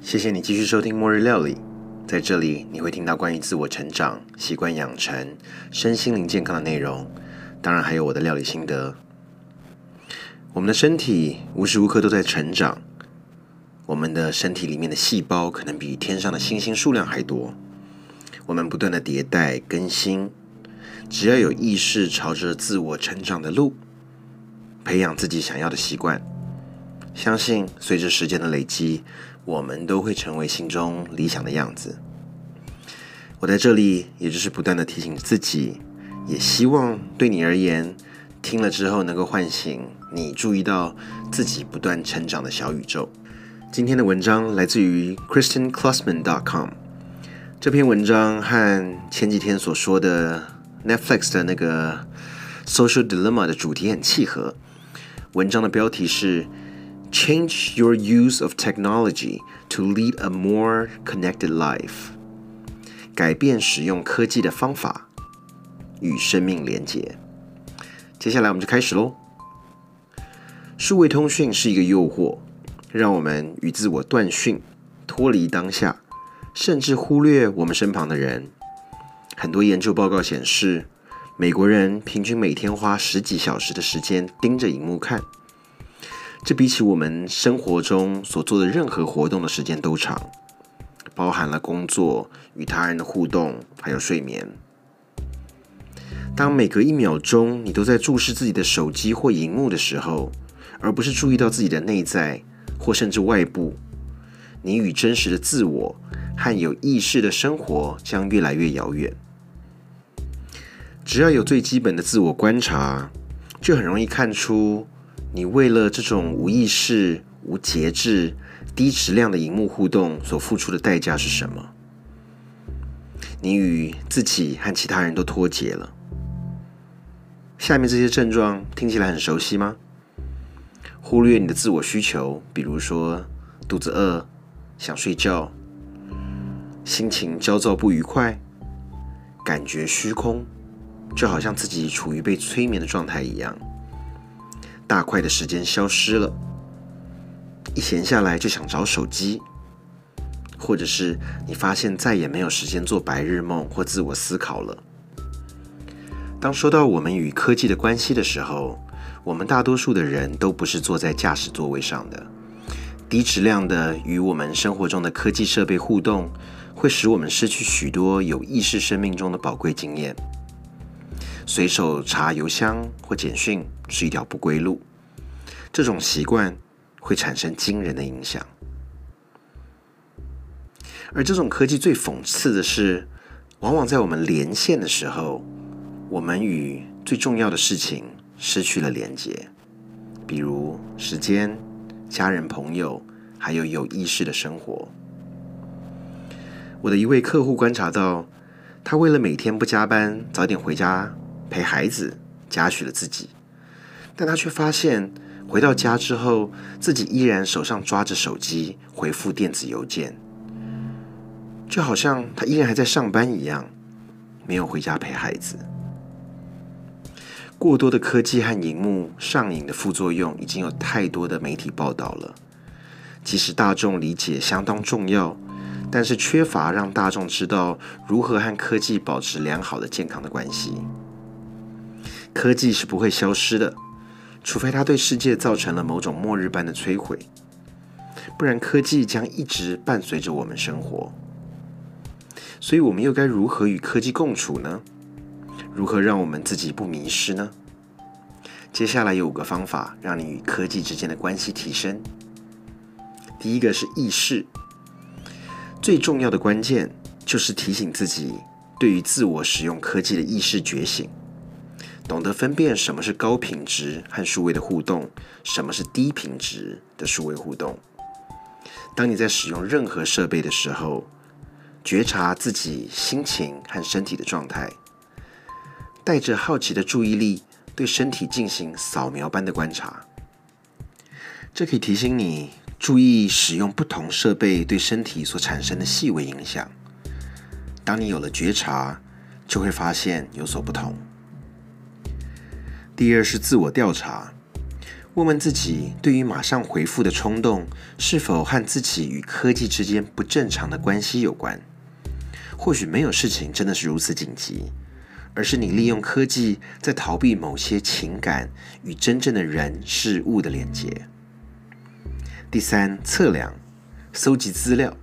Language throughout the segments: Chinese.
谢谢你继续收听《末日料理》。在这里，你会听到关于自我成长、习惯养成、身心灵健康的内容，当然还有我的料理心得。我们的身体无时无刻都在成长，我们的身体里面的细胞可能比天上的星星数量还多。我们不断的迭代更新，只要有意识朝着自我成长的路，培养自己想要的习惯，相信随着时间的累积。我们都会成为心中理想的样子。我在这里，也就是不断的提醒自己，也希望对你而言，听了之后能够唤醒你注意到自己不断成长的小宇宙。今天的文章来自于 ChristianClassman.com。这篇文章和前几天所说的 Netflix 的那个 Social Dilemma 的主题很契合。文章的标题是。Change your use of technology to lead a more connected life。改变使用科技的方法，与生命连结。接下来我们就开始喽。数位通讯是一个诱惑，让我们与自我断讯，脱离当下，甚至忽略我们身旁的人。很多研究报告显示，美国人平均每天花十几小时的时间盯着荧幕看。这比起我们生活中所做的任何活动的时间都长，包含了工作、与他人的互动，还有睡眠。当每隔一秒钟你都在注视自己的手机或荧幕的时候，而不是注意到自己的内在或甚至外部，你与真实的自我和有意识的生活将越来越遥远。只要有最基本的自我观察，就很容易看出。你为了这种无意识、无节制、低质量的荧幕互动所付出的代价是什么？你与自己和其他人都脱节了。下面这些症状听起来很熟悉吗？忽略你的自我需求，比如说肚子饿、想睡觉、心情焦躁不愉快、感觉虚空，就好像自己处于被催眠的状态一样。大块的时间消失了，一闲下来就想找手机，或者是你发现再也没有时间做白日梦或自我思考了。当说到我们与科技的关系的时候，我们大多数的人都不是坐在驾驶座位上的。低质量的与我们生活中的科技设备互动，会使我们失去许多有意识生命中的宝贵经验。随手查邮箱或简讯是一条不归路，这种习惯会产生惊人的影响。而这种科技最讽刺的是，往往在我们连线的时候，我们与最重要的事情失去了连接，比如时间、家人、朋友，还有有意识的生活。我的一位客户观察到，他为了每天不加班，早点回家。陪孩子，嘉许了自己，但他却发现回到家之后，自己依然手上抓着手机回复电子邮件，就好像他依然还在上班一样，没有回家陪孩子。过多的科技和荧幕上瘾的副作用，已经有太多的媒体报道了。即使大众理解相当重要，但是缺乏让大众知道如何和科技保持良好的健康的关系。科技是不会消失的，除非它对世界造成了某种末日般的摧毁，不然科技将一直伴随着我们生活。所以，我们又该如何与科技共处呢？如何让我们自己不迷失呢？接下来有五个方法，让你与科技之间的关系提升。第一个是意识，最重要的关键就是提醒自己，对于自我使用科技的意识觉醒。懂得分辨什么是高品质和数位的互动，什么是低品质的数位互动。当你在使用任何设备的时候，觉察自己心情和身体的状态，带着好奇的注意力，对身体进行扫描般的观察。这可以提醒你注意使用不同设备对身体所产生的细微影响。当你有了觉察，就会发现有所不同。第二是自我调查，问问自己，对于马上回复的冲动，是否和自己与科技之间不正常的关系有关？或许没有事情真的是如此紧急，而是你利用科技在逃避某些情感与真正的人事物的连接。第三，测量、搜集资料，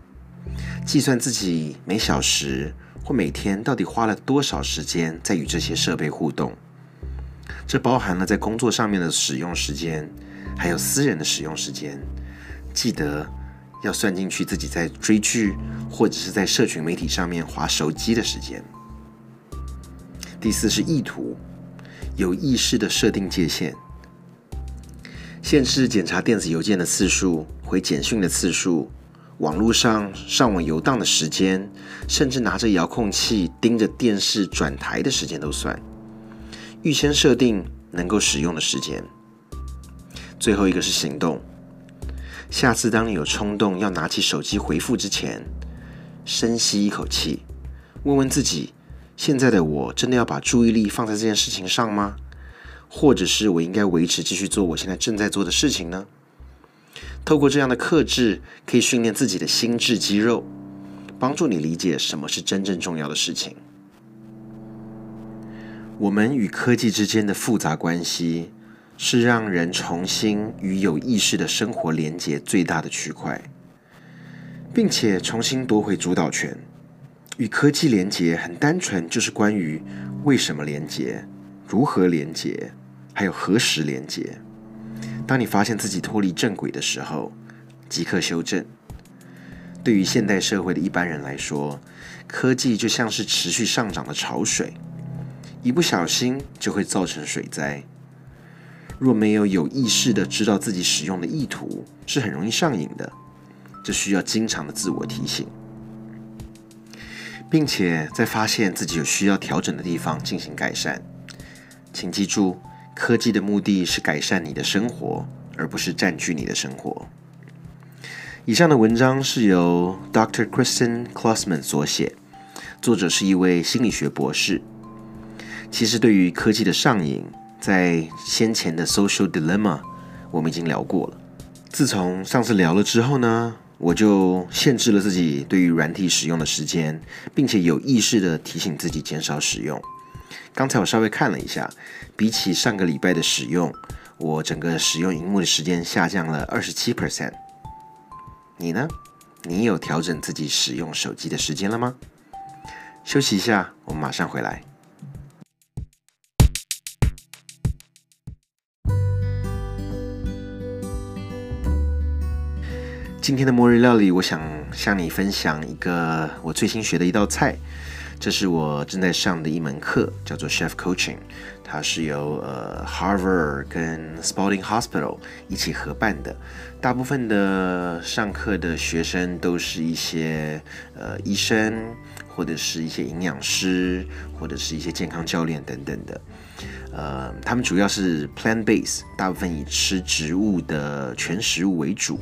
计算自己每小时或每天到底花了多少时间在与这些设备互动。这包含了在工作上面的使用时间，还有私人的使用时间。记得要算进去自己在追剧或者是在社群媒体上面划手机的时间。第四是意图，有意识的设定界限，限制检查电子邮件的次数、回简讯的次数、网络上上网游荡的时间，甚至拿着遥控器盯着电视转台的时间都算。预先设定能够使用的时间。最后一个是行动。下次当你有冲动要拿起手机回复之前，深吸一口气，问问自己：现在的我真的要把注意力放在这件事情上吗？或者是我应该维持继续做我现在正在做的事情呢？透过这样的克制，可以训练自己的心智肌肉，帮助你理解什么是真正重要的事情。我们与科技之间的复杂关系，是让人重新与有意识的生活连接最大的区块，并且重新夺回主导权。与科技连接很单纯，就是关于为什么连接、如何连接，还有何时连接。当你发现自己脱离正轨的时候，即刻修正。对于现代社会的一般人来说，科技就像是持续上涨的潮水。一不小心就会造成水灾。若没有有意识的知道自己使用的意图，是很容易上瘾的。这需要经常的自我提醒，并且在发现自己有需要调整的地方进行改善。请记住，科技的目的是改善你的生活，而不是占据你的生活。以上的文章是由 Dr. Kristen Klossman 所写，作者是一位心理学博士。其实，对于科技的上瘾，在先前的 Social Dilemma，我们已经聊过了。自从上次聊了之后呢，我就限制了自己对于软体使用的时间，并且有意识的提醒自己减少使用。刚才我稍微看了一下，比起上个礼拜的使用，我整个使用荧幕的时间下降了二十七 percent。你呢？你有调整自己使用手机的时间了吗？休息一下，我们马上回来。今天的末日料理，我想向你分享一个我最新学的一道菜。这是我正在上的一门课，叫做 Chef Coaching。它是由呃 Harvard 跟 Spalding Hospital 一起合办的。大部分的上课的学生都是一些呃医生，或者是一些营养师，或者是一些健康教练等等的。呃，他们主要是 plant base，大部分以吃植物的全食物为主。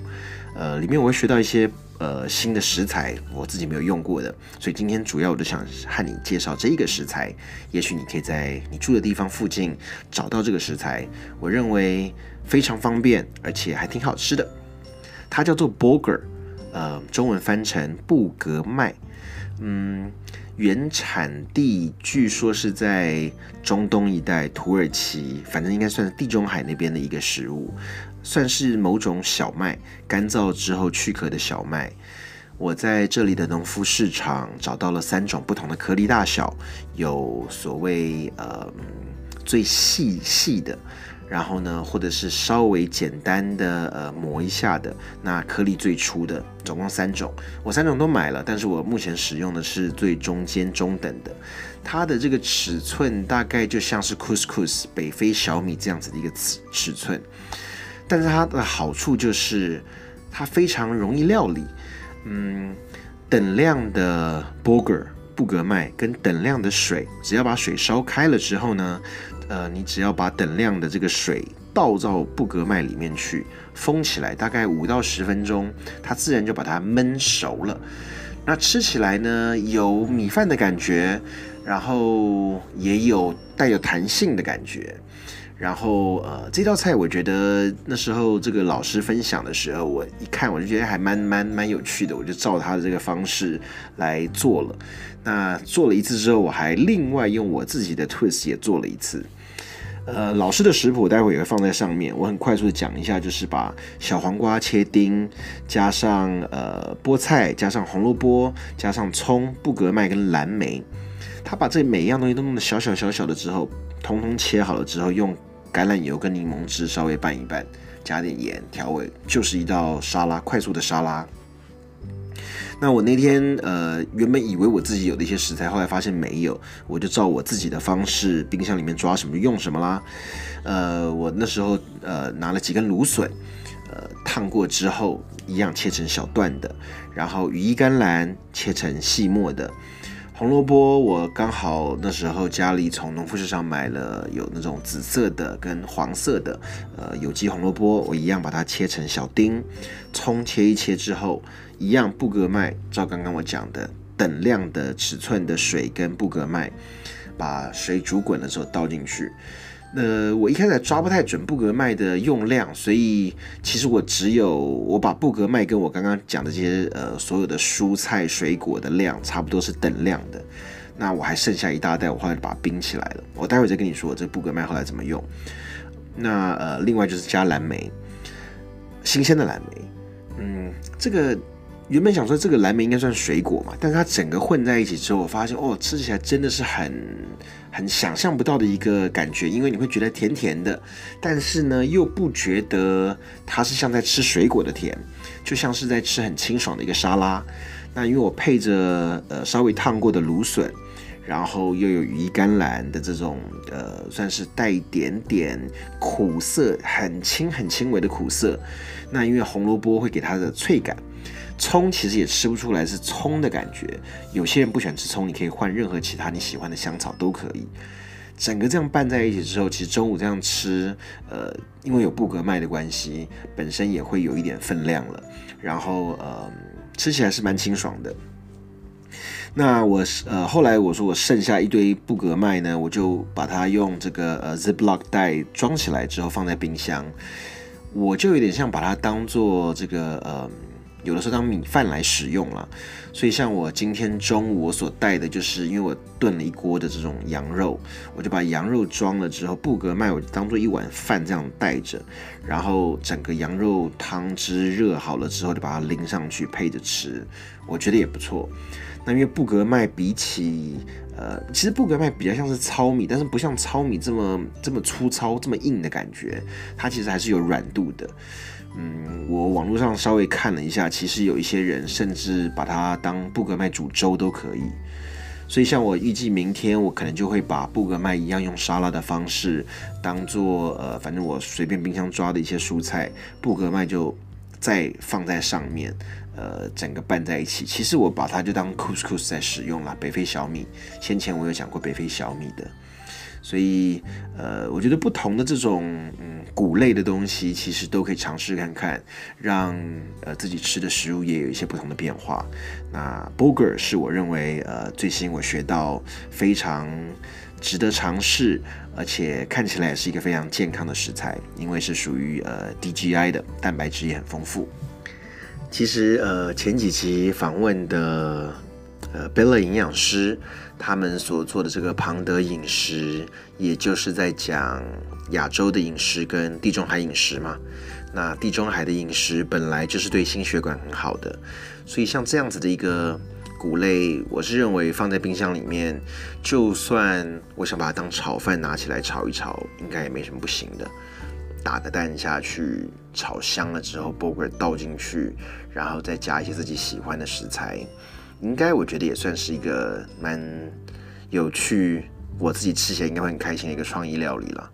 呃，里面我会学到一些呃新的食材，我自己没有用过的，所以今天主要我就想和你介绍这一个食材，也许你可以在你住的地方附近找到这个食材，我认为非常方便，而且还挺好吃的。它叫做 bulgur，呃，中文翻成布格麦，嗯，原产地据说是在中东一带，土耳其，反正应该算是地中海那边的一个食物。算是某种小麦，干燥之后去壳的小麦。我在这里的农夫市场找到了三种不同的颗粒大小，有所谓呃最细细的，然后呢或者是稍微简单的呃磨一下的，那颗粒最粗的，总共三种。我三种都买了，但是我目前使用的是最中间中等的，它的这个尺寸大概就像是 couscous 北非小米这样子的一个尺尺寸。但是它的好处就是它非常容易料理，嗯，等量的 burger 布格麦跟等量的水，只要把水烧开了之后呢，呃，你只要把等量的这个水倒到布格麦里面去，封起来，大概五到十分钟，它自然就把它焖熟了。那吃起来呢，有米饭的感觉，然后也有带有弹性的感觉。然后呃，这道菜我觉得那时候这个老师分享的时候，我一看我就觉得还蛮蛮蛮有趣的，我就照他的这个方式来做了。那做了一次之后，我还另外用我自己的 twist 也做了一次。呃，老师的食谱待会也会放在上面，我很快速的讲一下，就是把小黄瓜切丁，加上呃菠菜，加上红萝卜，加上葱、布格麦跟蓝莓。他把这每一样东西都弄得小小小小的之后，通通切好了之后，用。橄榄油跟柠檬汁稍微拌一拌，加点盐调味，就是一道沙拉，快速的沙拉。那我那天呃原本以为我自己有的一些食材，后来发现没有，我就照我自己的方式，冰箱里面抓什么用什么啦。呃，我那时候呃拿了几根芦笋，呃烫过之后一样切成小段的，然后羽衣甘蓝切成细末的。红萝卜，我刚好那时候家里从农夫市场买了有那种紫色的跟黄色的，呃，有机红萝卜，我一样把它切成小丁。葱切一切之后，一样布格麦，照刚刚我讲的等量的尺寸的水跟布格麦，把水煮滚的时候倒进去。呃，我一开始抓不太准布格麦的用量，所以其实我只有我把布格麦跟我刚刚讲的这些呃所有的蔬菜水果的量差不多是等量的。那我还剩下一大袋，我后来把它冰起来了。我待会再跟你说这布格麦后来怎么用。那呃，另外就是加蓝莓，新鲜的蓝莓。嗯，这个。原本想说这个蓝莓应该算水果嘛，但是它整个混在一起之后，我发现哦，吃起来真的是很很想象不到的一个感觉，因为你会觉得甜甜的，但是呢又不觉得它是像在吃水果的甜，就像是在吃很清爽的一个沙拉。那因为我配着呃稍微烫过的芦笋，然后又有羽衣甘蓝的这种呃算是带一点点苦涩，很轻很轻微的苦涩。那因为红萝卜会给它的脆感。葱其实也吃不出来是葱的感觉，有些人不喜欢吃葱，你可以换任何其他你喜欢的香草都可以。整个这样拌在一起之后，其实中午这样吃，呃，因为有布格麦的关系，本身也会有一点分量了。然后呃，吃起来是蛮清爽的。那我呃后来我说我剩下一堆布格麦呢，我就把它用这个呃 ziplock 袋装起来之后放在冰箱，我就有点像把它当做这个呃。有的时候当米饭来使用了，所以像我今天中午我所带的，就是因为我炖了一锅的这种羊肉，我就把羊肉装了之后，布格麦我当做一碗饭这样带着，然后整个羊肉汤汁热好了之后，就把它淋上去配着吃，我觉得也不错。那因为布格麦比起呃，其实布格麦比较像是糙米，但是不像糙米这么这么粗糙、这么硬的感觉，它其实还是有软度的。嗯，我网络上稍微看了一下，其实有一些人甚至把它当布格麦煮粥都可以。所以像我预计明天，我可能就会把布格麦一样用沙拉的方式，当做呃，反正我随便冰箱抓的一些蔬菜，布格麦就再放在上面，呃，整个拌在一起。其实我把它就当 couscous 在使用了，北非小米。先前我有讲过北非小米的。所以，呃，我觉得不同的这种嗯谷类的东西，其实都可以尝试看看，让呃自己吃的食物也有一些不同的变化。那 burger 是我认为呃最新我学到非常值得尝试，而且看起来也是一个非常健康的食材，因为是属于呃 DGI 的，蛋白质也很丰富。其实呃前几期访问的。呃贝勒营养师他们所做的这个庞德饮食，也就是在讲亚洲的饮食跟地中海饮食嘛。那地中海的饮食本来就是对心血管很好的，所以像这样子的一个谷类，我是认为放在冰箱里面，就算我想把它当炒饭拿起来炒一炒，应该也没什么不行的。打个蛋下去，炒香了之后，burger 倒进去，然后再加一些自己喜欢的食材。应该我觉得也算是一个蛮有趣，我自己吃起来应该会很开心的一个创意料理了。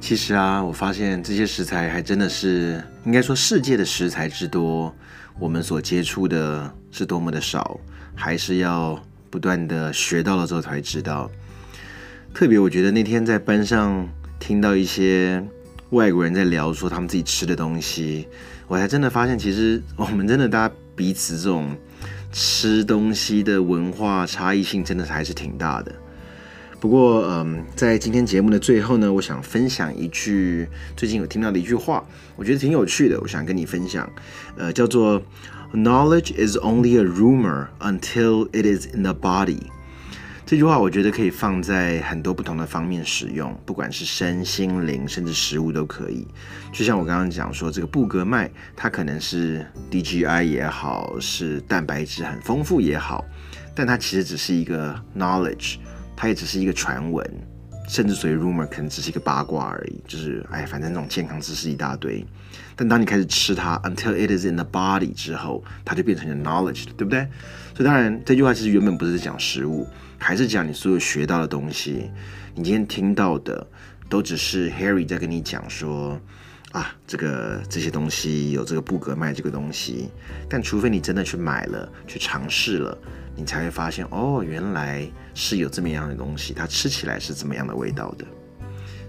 其实啊，我发现这些食材还真的是，应该说世界的食材之多，我们所接触的是多么的少，还是要不断的学到了之后才知道。特别我觉得那天在班上听到一些外国人在聊说他们自己吃的东西，我才真的发现，其实我们真的大家彼此这种。吃东西的文化差异性真的还是挺大的。不过，嗯，在今天节目的最后呢，我想分享一句最近有听到的一句话，我觉得挺有趣的，我想跟你分享，呃，叫做 “Knowledge is only a rumor until it is in the body”。这句话我觉得可以放在很多不同的方面使用，不管是身心灵，甚至食物都可以。就像我刚刚讲说，这个布格麦，它可能是 DGI 也好，是蛋白质很丰富也好，但它其实只是一个 knowledge，它也只是一个传闻，甚至所谓 rumor 可能只是一个八卦而已。就是哎，反正那种健康知识一大堆。但当你开始吃它，until it is in the body 之后，它就变成了 knowledge，对不对？所以当然，这句话其实原本不是在讲食物。还是讲你所有学到的东西，你今天听到的都只是 Harry 在跟你讲说啊，这个这些东西有这个布格麦这个东西，但除非你真的去买了、去尝试了，你才会发现哦，原来是有这么样的东西，它吃起来是怎么样的味道的。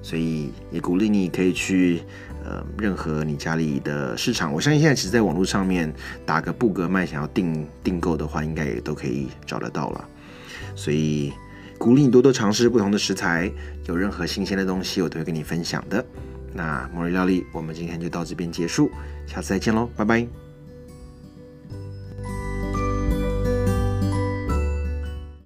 所以也鼓励你可以去呃任何你家里的市场，我相信现在其实在网络上面打个布格麦，想要订订购的话，应该也都可以找得到了。所以鼓励你多多尝试不同的食材，有任何新鲜的东西，我都会跟你分享的。那末日料理，我们今天就到这边结束，下次再见喽，拜拜。